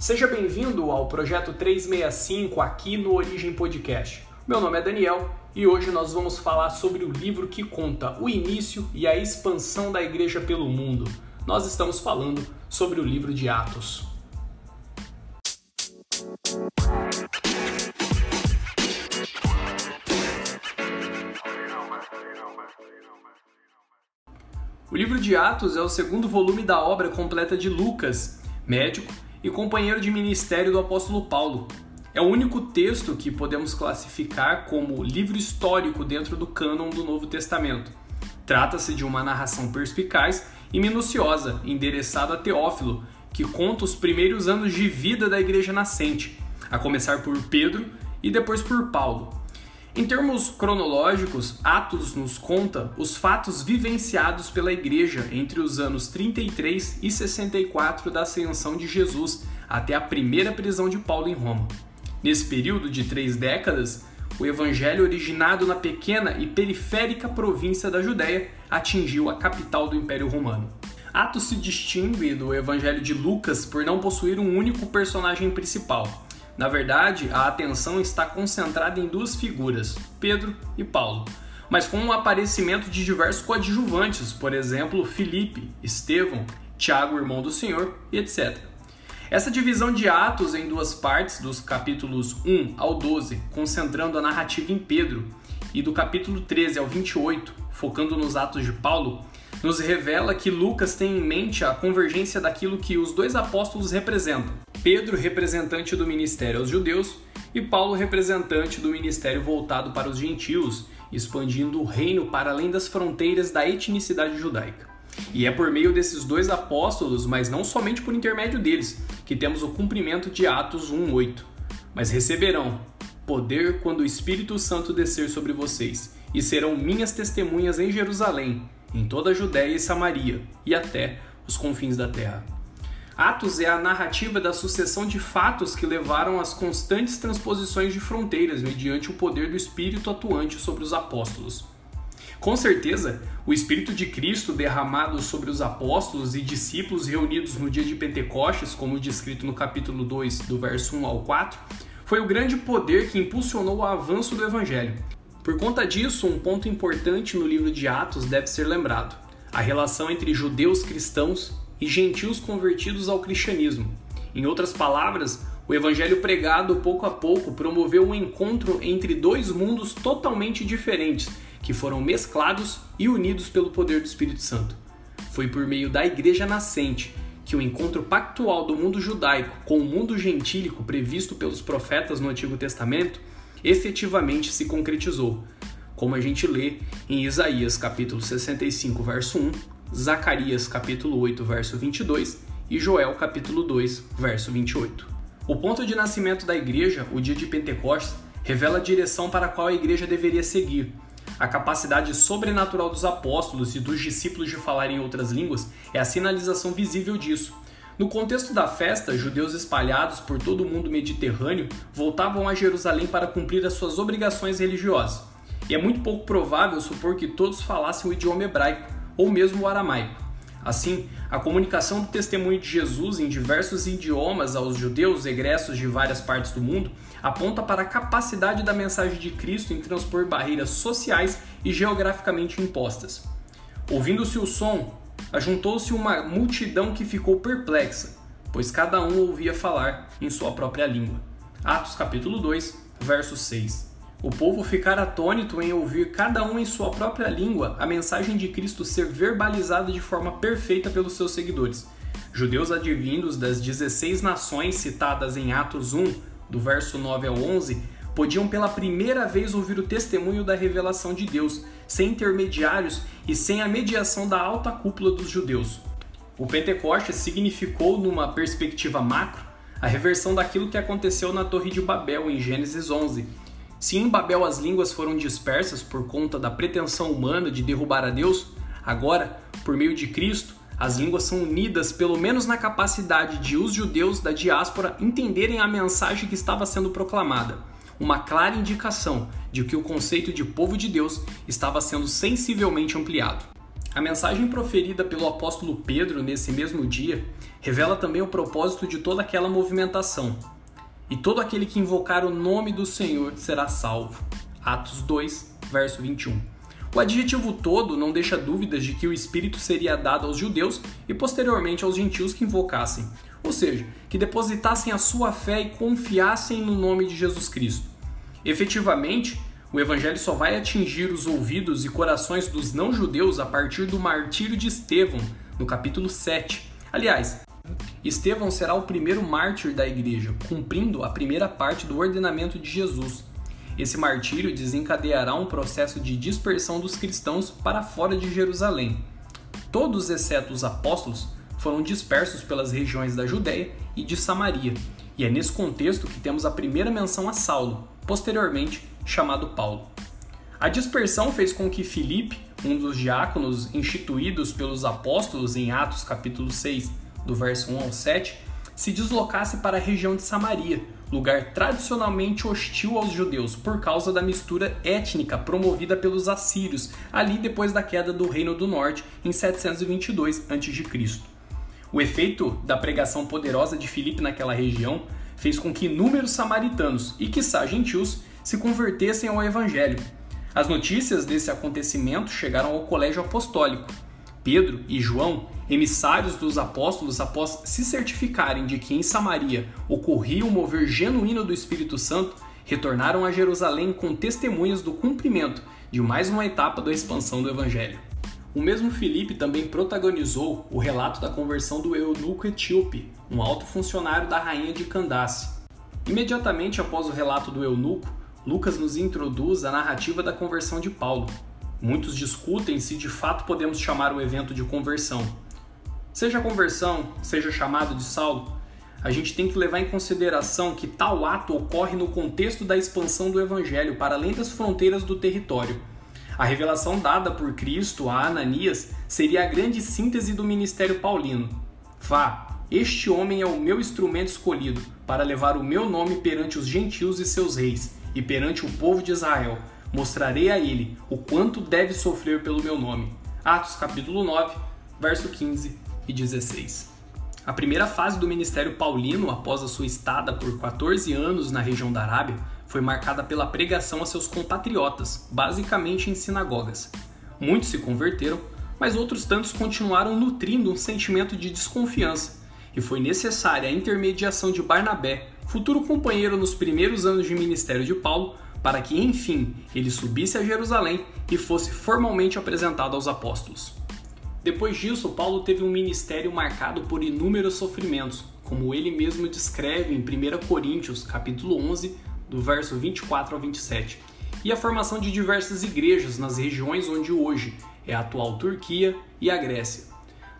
Seja bem-vindo ao projeto 365 aqui no Origem Podcast. Meu nome é Daniel e hoje nós vamos falar sobre o livro que conta o início e a expansão da igreja pelo mundo. Nós estamos falando sobre o livro de Atos. O livro de Atos é o segundo volume da obra completa de Lucas, médico e companheiro de ministério do apóstolo Paulo. É o único texto que podemos classificar como livro histórico dentro do cânon do Novo Testamento. Trata-se de uma narração perspicaz e minuciosa, endereçada a Teófilo, que conta os primeiros anos de vida da igreja nascente, a começar por Pedro e depois por Paulo. Em termos cronológicos, Atos nos conta os fatos vivenciados pela Igreja entre os anos 33 e 64 da ascensão de Jesus até a primeira prisão de Paulo em Roma. Nesse período de três décadas, o Evangelho, originado na pequena e periférica província da Judéia, atingiu a capital do Império Romano. Atos se distingue do Evangelho de Lucas por não possuir um único personagem principal na verdade, a atenção está concentrada em duas figuras, Pedro e Paulo, mas com o aparecimento de diversos coadjuvantes, por exemplo, Filipe, Estevão, Tiago, irmão do Senhor, etc. Essa divisão de Atos em duas partes, dos capítulos 1 ao 12, concentrando a narrativa em Pedro, e do capítulo 13 ao 28, focando nos atos de Paulo, nos revela que Lucas tem em mente a convergência daquilo que os dois apóstolos representam, Pedro, representante do ministério aos judeus, e Paulo, representante do ministério voltado para os gentios, expandindo o reino para além das fronteiras da etnicidade judaica. E é por meio desses dois apóstolos, mas não somente por intermédio deles, que temos o cumprimento de Atos 1:8. Mas receberão poder quando o Espírito Santo descer sobre vocês, e serão minhas testemunhas em Jerusalém, em toda a Judéia e Samaria, e até os confins da terra. Atos é a narrativa da sucessão de fatos que levaram às constantes transposições de fronteiras mediante o poder do Espírito atuante sobre os apóstolos. Com certeza, o Espírito de Cristo derramado sobre os apóstolos e discípulos reunidos no dia de Pentecostes, como descrito no capítulo 2, do verso 1 ao 4, foi o grande poder que impulsionou o avanço do Evangelho. Por conta disso, um ponto importante no livro de Atos deve ser lembrado: a relação entre judeus cristãos e gentios convertidos ao cristianismo. Em outras palavras, o evangelho pregado pouco a pouco promoveu um encontro entre dois mundos totalmente diferentes, que foram mesclados e unidos pelo poder do Espírito Santo. Foi por meio da igreja nascente que o encontro pactual do mundo judaico com o mundo gentílico previsto pelos profetas no Antigo Testamento efetivamente se concretizou, como a gente lê em Isaías capítulo 65, verso 1, Zacarias capítulo 8, verso 22 e Joel capítulo 2, verso 28. O ponto de nascimento da igreja, o dia de Pentecostes, revela a direção para a qual a igreja deveria seguir. A capacidade sobrenatural dos apóstolos e dos discípulos de falar em outras línguas é a sinalização visível disso. No contexto da festa, judeus espalhados por todo o mundo mediterrâneo voltavam a Jerusalém para cumprir as suas obrigações religiosas. E é muito pouco provável supor que todos falassem o idioma hebraico, ou mesmo o aramaico. Assim, a comunicação do testemunho de Jesus em diversos idiomas aos judeus egressos de várias partes do mundo aponta para a capacidade da mensagem de Cristo em transpor barreiras sociais e geograficamente impostas. Ouvindo-se o som, ajuntou-se uma multidão que ficou perplexa, pois cada um ouvia falar em sua própria língua. Atos capítulo 2, verso 6. O povo ficar atônito em ouvir cada um em sua própria língua a mensagem de Cristo ser verbalizada de forma perfeita pelos seus seguidores. Judeus advindos das 16 nações citadas em Atos 1, do verso 9 ao 11, podiam pela primeira vez ouvir o testemunho da revelação de Deus, sem intermediários e sem a mediação da alta cúpula dos judeus. O Pentecostes significou, numa perspectiva macro, a reversão daquilo que aconteceu na Torre de Babel em Gênesis 11 se em Babel as línguas foram dispersas por conta da pretensão humana de derrubar a Deus, agora, por meio de Cristo, as línguas são unidas pelo menos na capacidade de os judeus da diáspora entenderem a mensagem que estava sendo proclamada, uma clara indicação de que o conceito de povo de Deus estava sendo sensivelmente ampliado. A mensagem proferida pelo apóstolo Pedro nesse mesmo dia revela também o propósito de toda aquela movimentação. E todo aquele que invocar o nome do Senhor será salvo. Atos 2, verso 21. O adjetivo todo não deixa dúvidas de que o Espírito seria dado aos judeus e posteriormente aos gentios que invocassem, ou seja, que depositassem a sua fé e confiassem no nome de Jesus Cristo. Efetivamente, o Evangelho só vai atingir os ouvidos e corações dos não-judeus a partir do martírio de Estevão, no capítulo 7. Aliás, Estevão será o primeiro mártir da igreja, cumprindo a primeira parte do ordenamento de Jesus. Esse martírio desencadeará um processo de dispersão dos cristãos para fora de Jerusalém. Todos, exceto os apóstolos, foram dispersos pelas regiões da Judéia e de Samaria, e é nesse contexto que temos a primeira menção a Saulo, posteriormente chamado Paulo. A dispersão fez com que Filipe, um dos diáconos instituídos pelos apóstolos em Atos capítulo 6, do verso 1 ao 7, se deslocasse para a região de Samaria, lugar tradicionalmente hostil aos judeus por causa da mistura étnica promovida pelos assírios ali depois da queda do Reino do Norte em 722 a.C. O efeito da pregação poderosa de Filipe naquela região fez com que inúmeros samaritanos e quiçá gentios se convertessem ao evangelho. As notícias desse acontecimento chegaram ao colégio apostólico. Pedro e João, emissários dos apóstolos após se certificarem de que em Samaria ocorria o mover genuíno do Espírito Santo, retornaram a Jerusalém com testemunhas do cumprimento de mais uma etapa da expansão do evangelho. O mesmo Filipe também protagonizou o relato da conversão do eunuco etíope, um alto funcionário da rainha de Candace. Imediatamente após o relato do eunuco, Lucas nos introduz a narrativa da conversão de Paulo. Muitos discutem se de fato podemos chamar o evento de conversão. Seja conversão, seja chamado de Saulo, a gente tem que levar em consideração que tal ato ocorre no contexto da expansão do evangelho para além das fronteiras do território a revelação dada por Cristo a Ananias seria a grande síntese do ministério paulino. Vá, este homem é o meu instrumento escolhido para levar o meu nome perante os gentios e seus reis, e perante o povo de Israel. Mostrarei a ele o quanto deve sofrer pelo meu nome. Atos capítulo 9, verso 15 e 16. A primeira fase do ministério paulino, após a sua estada por 14 anos na região da Arábia, foi marcada pela pregação a seus compatriotas, basicamente em sinagogas. Muitos se converteram, mas outros tantos continuaram nutrindo um sentimento de desconfiança, e foi necessária a intermediação de Barnabé, futuro companheiro nos primeiros anos de ministério de Paulo, para que, enfim, ele subisse a Jerusalém e fosse formalmente apresentado aos apóstolos. Depois disso, Paulo teve um ministério marcado por inúmeros sofrimentos, como ele mesmo descreve em 1 Coríntios, capítulo 11, do verso 24 ao 27, e a formação de diversas igrejas nas regiões onde hoje é a atual Turquia e a Grécia.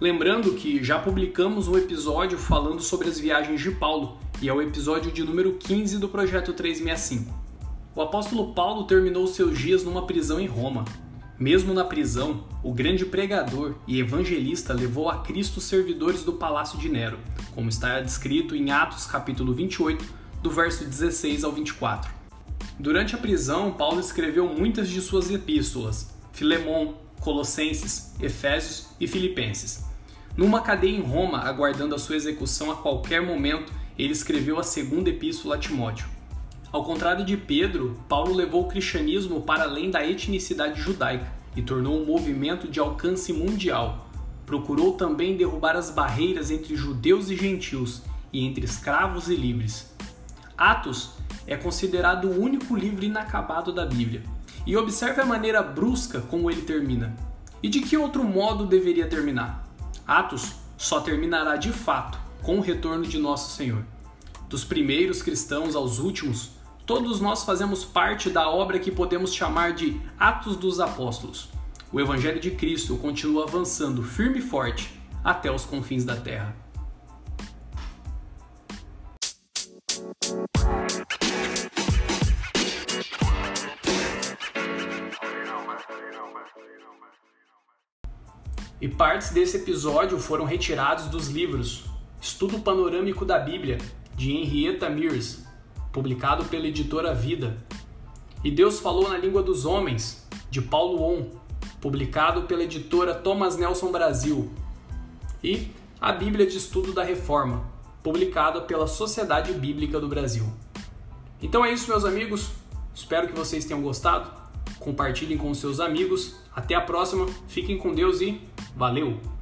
Lembrando que já publicamos um episódio falando sobre as viagens de Paulo, e é o episódio de número 15 do projeto 365. O apóstolo Paulo terminou seus dias numa prisão em Roma. Mesmo na prisão, o grande pregador e evangelista levou a Cristo servidores do palácio de Nero, como está descrito em Atos capítulo 28, do verso 16 ao 24. Durante a prisão, Paulo escreveu muitas de suas epístolas, Filemon, Colossenses, Efésios e Filipenses. Numa cadeia em Roma, aguardando a sua execução a qualquer momento, ele escreveu a segunda epístola a Timóteo. Ao contrário de Pedro, Paulo levou o cristianismo para além da etnicidade judaica e tornou um movimento de alcance mundial. Procurou também derrubar as barreiras entre judeus e gentios e entre escravos e livres. Atos é considerado o único livro inacabado da Bíblia. E observe a maneira brusca como ele termina. E de que outro modo deveria terminar? Atos só terminará de fato com o retorno de nosso Senhor. Dos primeiros cristãos aos últimos, todos nós fazemos parte da obra que podemos chamar de Atos dos Apóstolos. O Evangelho de Cristo continua avançando firme e forte até os confins da terra. E partes desse episódio foram retirados dos livros Estudo Panorâmico da Bíblia, de Henrietta Mears, publicado pela editora Vida, e Deus Falou na Língua dos Homens, de Paulo On, publicado pela editora Thomas Nelson Brasil, e a Bíblia de Estudo da Reforma, publicada pela Sociedade Bíblica do Brasil. Então é isso, meus amigos. Espero que vocês tenham gostado. Compartilhem com seus amigos. Até a próxima. Fiquem com Deus e valeu!